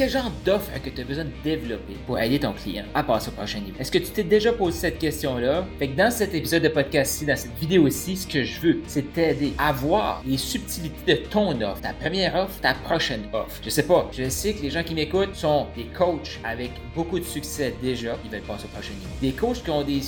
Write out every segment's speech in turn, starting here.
quel genre d'offre que tu as besoin de développer pour aider ton client à passer au prochain niveau? Est-ce que tu t'es déjà posé cette question-là? Fait que dans cet épisode de podcast-ci, dans cette vidéo-ci, ce que je veux, c'est t'aider à voir les subtilités de ton offre, ta première offre, ta prochaine offre. Je sais pas, je sais que les gens qui m'écoutent sont des coachs avec beaucoup de succès déjà, ils veulent passer au prochain niveau. Des coachs qui ont des,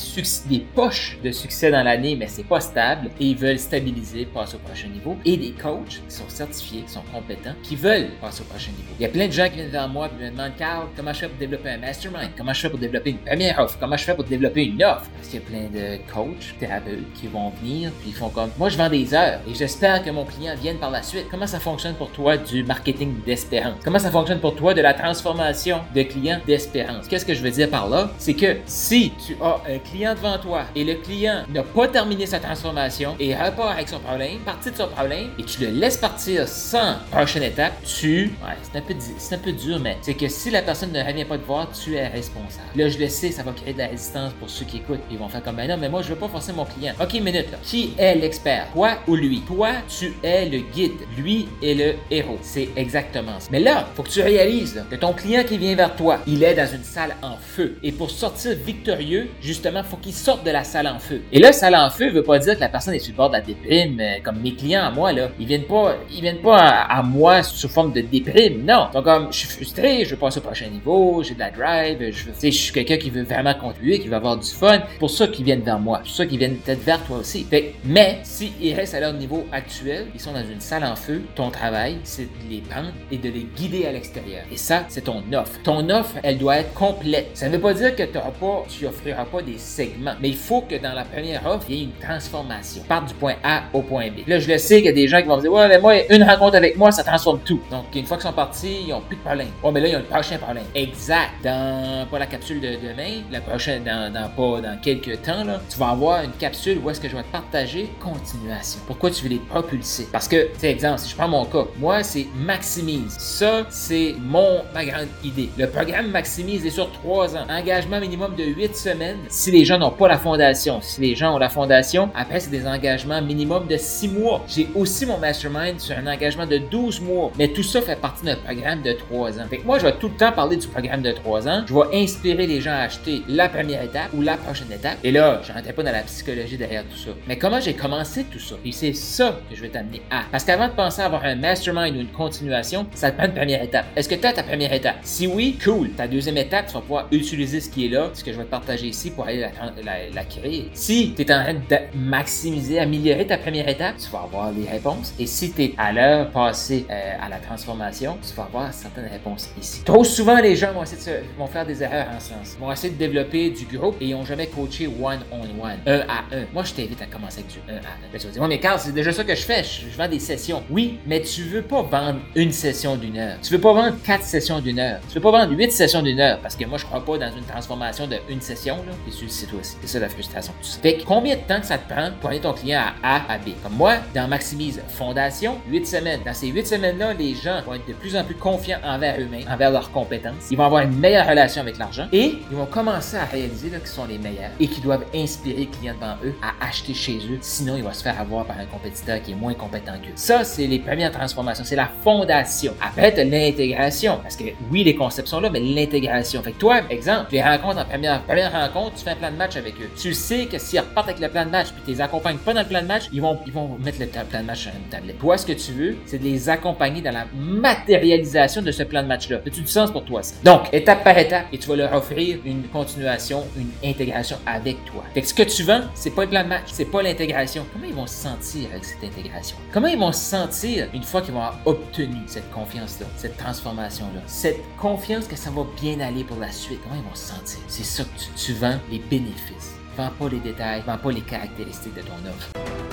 des poches de succès dans l'année, mais c'est pas stable et ils veulent stabiliser, passer au prochain niveau. Et des coachs qui sont certifiés, qui sont compétents, qui veulent passer au prochain niveau. Il y a plein de gens qui viennent vers moi et me demande Carl, comment je fais pour développer un mastermind? Comment je fais pour développer une première offre? Comment je fais pour développer une offre? Parce qu'il y a plein de coachs, thérapeutes qui vont venir puis ils font comme moi je vends des heures et j'espère que mon client vienne par la suite. Comment ça fonctionne pour toi du marketing d'espérance? Comment ça fonctionne pour toi de la transformation de clients d'espérance? Qu'est-ce que je veux dire par là? C'est que si tu as un client devant toi et le client n'a pas terminé sa transformation et repart avec son problème, partie de son problème et tu le laisses partir sans prochaine étape, tu, ouais, c'est un peu, c'est un peu dur c'est que si la personne ne revient pas te voir, tu es responsable. Là, je le sais, ça va créer de la résistance pour ceux qui écoutent. Ils vont faire comme, ben non, mais moi, je veux pas forcer mon client. Ok, minute, là. Qui est l'expert? Toi ou lui? Toi, tu es le guide. Lui est le héros. C'est exactement ça. Mais là, faut que tu réalises que ton client qui vient vers toi, il est dans une salle en feu. Et pour sortir victorieux, justement, faut qu'il sorte de la salle en feu. Et là, salle en feu veut pas dire que la personne est sur le bord de la déprime, euh, comme mes clients à moi, là. Ils viennent pas, ils viennent pas à, moi sous forme de déprime. Non. Donc, comme, je suis je veux passer au prochain niveau, j'ai de la drive, je, veux, je suis quelqu'un qui veut vraiment contribuer, qui veut avoir du fun. pour ça qu'ils viennent vers moi, pour ça qu'ils viennent peut-être vers toi aussi. Fait, mais s'ils restent à leur niveau actuel, ils sont dans une salle en feu, ton travail, c'est de les prendre et de les guider à l'extérieur. Et ça, c'est ton offre. Ton offre, elle doit être complète. Ça ne veut pas dire que tu pas, tu offriras pas des segments, mais il faut que dans la première offre, il y ait une transformation. Part du point A au point B. Là, je le sais qu'il y a des gens qui vont me dire, ouais, mais moi, une rencontre avec moi, ça transforme tout. Donc, une fois qu'ils sont partis, ils n'ont plus de problème mais là, il y a le prochain problème. Exact. Dans, pas la capsule de demain, la prochaine, dans, dans pas dans quelques temps, là, tu vas avoir une capsule où est-ce que je vais te partager continuation. Pourquoi tu veux les propulser? Parce que, c'est exemple, si je prends mon cas, moi, c'est maximise. Ça, c'est mon, ma grande idée. Le programme maximise est sur trois ans. Engagement minimum de huit semaines si les gens n'ont pas la fondation. Si les gens ont la fondation, après, c'est des engagements minimum de six mois. J'ai aussi mon mastermind sur un engagement de 12 mois. Mais tout ça fait partie d'un programme de trois ans moi, je vais tout le temps parler du programme de 3 ans. Je vais inspirer les gens à acheter la première étape ou la prochaine étape. Et là, je rentrais pas dans la psychologie derrière tout ça. Mais comment j'ai commencé tout ça? Et c'est ça que je vais t'amener à. Parce qu'avant de penser à avoir un mastermind ou une continuation, ça te prend une première étape. Est-ce que tu as ta première étape? Si oui, cool. Ta deuxième étape, tu vas pouvoir utiliser ce qui est là, ce que je vais te partager ici pour aller la. Si tu es en train de maximiser, améliorer ta première étape, tu vas avoir les réponses. Et si tu es à l'heure passée euh, à la transformation, tu vas avoir certaines réponses ici. Trop souvent, les gens vont, essayer de vont faire des erreurs en ce sens. Ils vont essayer de développer du groupe et ils n'ont jamais coaché one-on-one, un à un. Moi, je t'invite à commencer avec du un à un. tu vas dire, mais Carl, c'est déjà ça que je fais. Je, vends des sessions. Oui, mais tu veux pas vendre une session d'une heure. Tu veux pas vendre quatre sessions d'une heure. Tu veux pas vendre huit sessions d'une heure parce que moi, je crois pas dans une transformation de une session, là. Et tu le sais toi aussi. C'est ça la frustration. Tout ça. Fait que combien de temps que ça te prend pour aller ton client à A à B? Comme moi, dans Maximise Fondation, 8 semaines. Dans ces 8 semaines-là, les gens vont être de plus en plus confiants envers eux-mêmes, envers leurs compétences. Ils vont avoir une meilleure relation avec l'argent et ils vont commencer à réaliser qu'ils sont les meilleurs et qu'ils doivent inspirer les clients devant eux à acheter chez eux. Sinon, ils vont se faire avoir par un compétiteur qui est moins compétent qu'eux. Ça, c'est les premières transformations. C'est la fondation. Après, l'intégration. Parce que oui, les concepts sont là, mais l'intégration. Fait que toi, exemple, tu les rencontres en première, première rencontre, tu fais un plan de match avec eux. Tu sais que s'ils repartent avec le plan de match puis tu les accompagnes pas dans le plan de match, ils vont, ils vont mettre le plan de match sur une tablette. Toi, ce que tu veux, c'est de les accompagner dans la matérialisation de ce plan match-là. As-tu du sens pour toi, ça? Donc, étape par étape, et tu vas leur offrir une continuation, une intégration avec toi. Fait que ce que tu vends, c'est pas le plan de match, c'est pas l'intégration. Comment ils vont se sentir avec cette intégration? Comment ils vont se sentir une fois qu'ils vont avoir obtenu cette confiance-là, cette transformation-là, cette confiance que ça va bien aller pour la suite? Comment ils vont se sentir? C'est ça que tu, tu vends, les bénéfices. Vends pas les détails, vends pas les caractéristiques de ton offre.